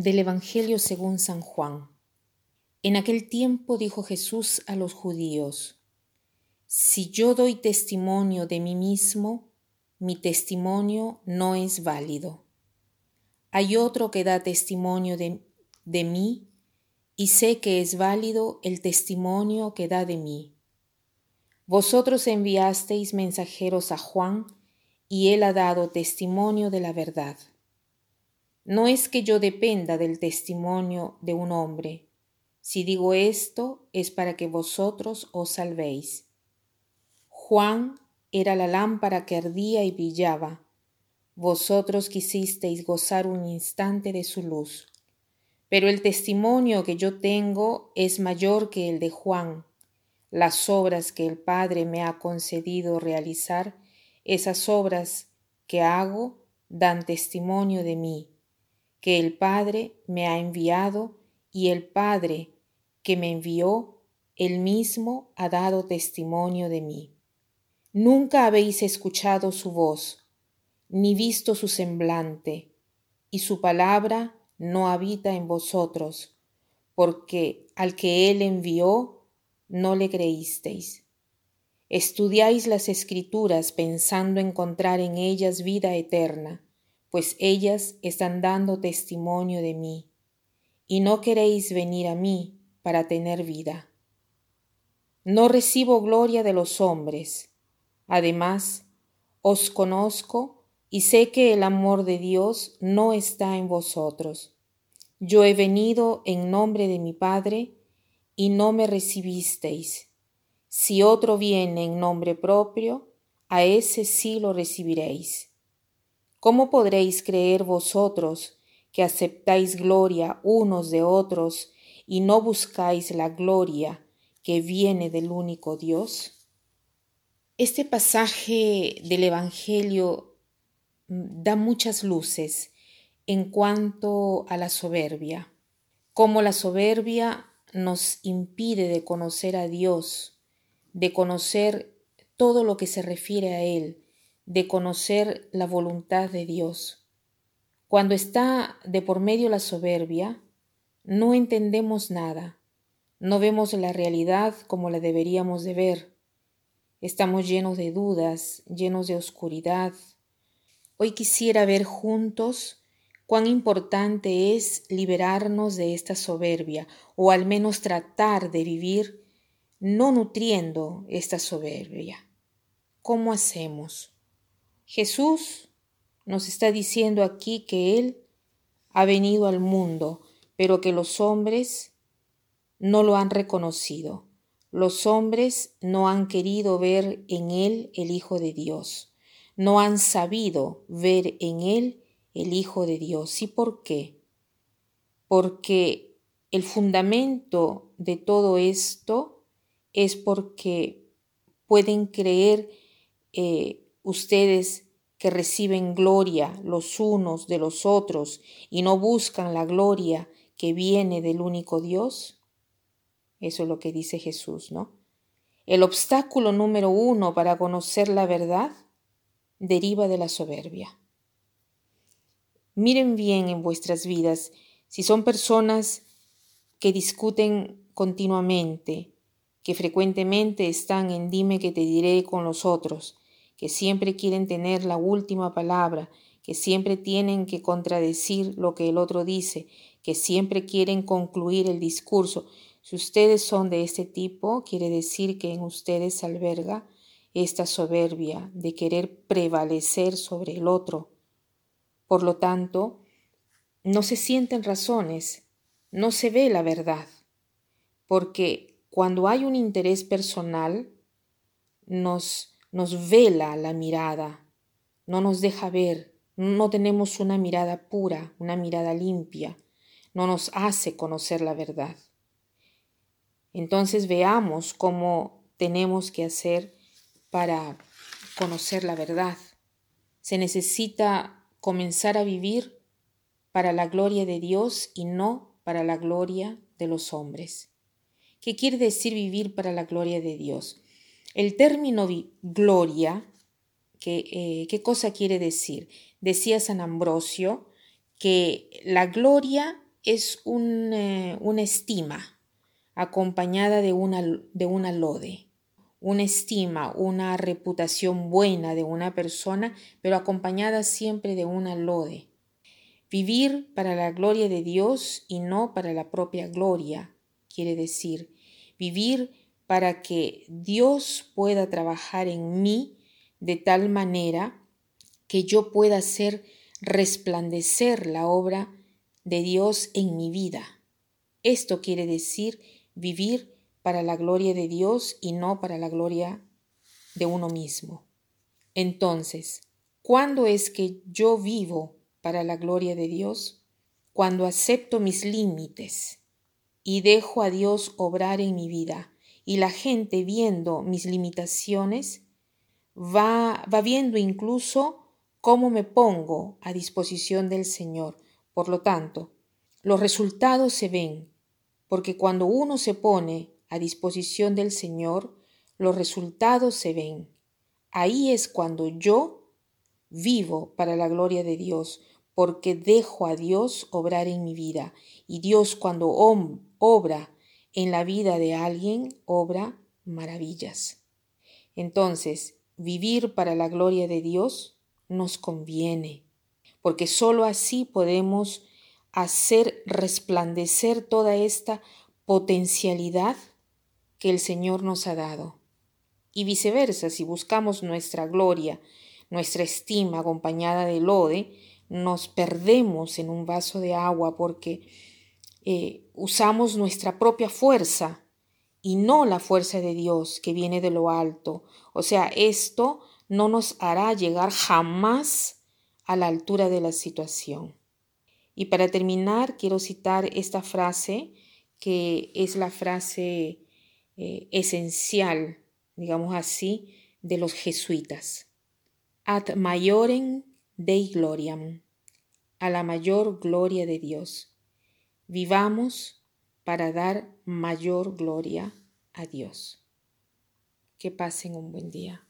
Del Evangelio según San Juan. En aquel tiempo dijo Jesús a los judíos, Si yo doy testimonio de mí mismo, mi testimonio no es válido. Hay otro que da testimonio de, de mí, y sé que es válido el testimonio que da de mí. Vosotros enviasteis mensajeros a Juan, y él ha dado testimonio de la verdad. No es que yo dependa del testimonio de un hombre. Si digo esto es para que vosotros os salvéis. Juan era la lámpara que ardía y brillaba. Vosotros quisisteis gozar un instante de su luz. Pero el testimonio que yo tengo es mayor que el de Juan. Las obras que el Padre me ha concedido realizar, esas obras que hago, dan testimonio de mí que el Padre me ha enviado y el Padre que me envió, él mismo ha dado testimonio de mí. Nunca habéis escuchado su voz, ni visto su semblante, y su palabra no habita en vosotros, porque al que él envió no le creísteis. Estudiáis las escrituras pensando encontrar en ellas vida eterna pues ellas están dando testimonio de mí, y no queréis venir a mí para tener vida. No recibo gloria de los hombres. Además, os conozco y sé que el amor de Dios no está en vosotros. Yo he venido en nombre de mi Padre y no me recibisteis. Si otro viene en nombre propio, a ese sí lo recibiréis. ¿Cómo podréis creer vosotros que aceptáis gloria unos de otros y no buscáis la gloria que viene del único Dios? Este pasaje del Evangelio mm, da muchas luces en cuanto a la soberbia, cómo la soberbia nos impide de conocer a Dios, de conocer todo lo que se refiere a Él, de conocer la voluntad de Dios. Cuando está de por medio la soberbia, no entendemos nada, no vemos la realidad como la deberíamos de ver. Estamos llenos de dudas, llenos de oscuridad. Hoy quisiera ver juntos cuán importante es liberarnos de esta soberbia, o al menos tratar de vivir no nutriendo esta soberbia. ¿Cómo hacemos? Jesús nos está diciendo aquí que Él ha venido al mundo, pero que los hombres no lo han reconocido. Los hombres no han querido ver en Él el Hijo de Dios. No han sabido ver en Él el Hijo de Dios. ¿Y por qué? Porque el fundamento de todo esto es porque pueden creer eh, ustedes que reciben gloria los unos de los otros y no buscan la gloria que viene del único Dios? Eso es lo que dice Jesús, ¿no? El obstáculo número uno para conocer la verdad deriva de la soberbia. Miren bien en vuestras vidas si son personas que discuten continuamente, que frecuentemente están en dime que te diré con los otros, que siempre quieren tener la última palabra, que siempre tienen que contradecir lo que el otro dice, que siempre quieren concluir el discurso. Si ustedes son de este tipo, quiere decir que en ustedes alberga esta soberbia de querer prevalecer sobre el otro. Por lo tanto, no se sienten razones, no se ve la verdad, porque cuando hay un interés personal, nos nos vela la mirada, no nos deja ver, no tenemos una mirada pura, una mirada limpia, no nos hace conocer la verdad. Entonces veamos cómo tenemos que hacer para conocer la verdad. Se necesita comenzar a vivir para la gloria de Dios y no para la gloria de los hombres. ¿Qué quiere decir vivir para la gloria de Dios? El término gloria, eh, ¿qué cosa quiere decir? Decía San Ambrosio que la gloria es eh, una estima acompañada de una, de una lode una estima, una reputación buena de una persona, pero acompañada siempre de una lode. Vivir para la gloria de Dios y no para la propia gloria, quiere decir, vivir para que Dios pueda trabajar en mí de tal manera que yo pueda hacer resplandecer la obra de Dios en mi vida. Esto quiere decir vivir para la gloria de Dios y no para la gloria de uno mismo. Entonces, ¿cuándo es que yo vivo para la gloria de Dios? Cuando acepto mis límites y dejo a Dios obrar en mi vida y la gente viendo mis limitaciones va, va viendo incluso cómo me pongo a disposición del Señor. Por lo tanto, los resultados se ven, porque cuando uno se pone a disposición del Señor, los resultados se ven. Ahí es cuando yo vivo para la gloria de Dios, porque dejo a Dios obrar en mi vida. Y Dios cuando obra en la vida de alguien, obra maravillas. Entonces, vivir para la gloria de Dios nos conviene, porque sólo así podemos hacer resplandecer toda esta potencialidad que el Señor nos ha dado. Y viceversa, si buscamos nuestra gloria, nuestra estima acompañada de lode, nos perdemos en un vaso de agua porque eh, usamos nuestra propia fuerza y no la fuerza de Dios que viene de lo alto. O sea, esto no nos hará llegar jamás a la altura de la situación. Y para terminar, quiero citar esta frase, que es la frase eh, esencial, digamos así, de los jesuitas. Ad maiorem Dei gloriam, a la mayor gloria de Dios. Vivamos para dar mayor gloria a Dios. Que pasen un buen día.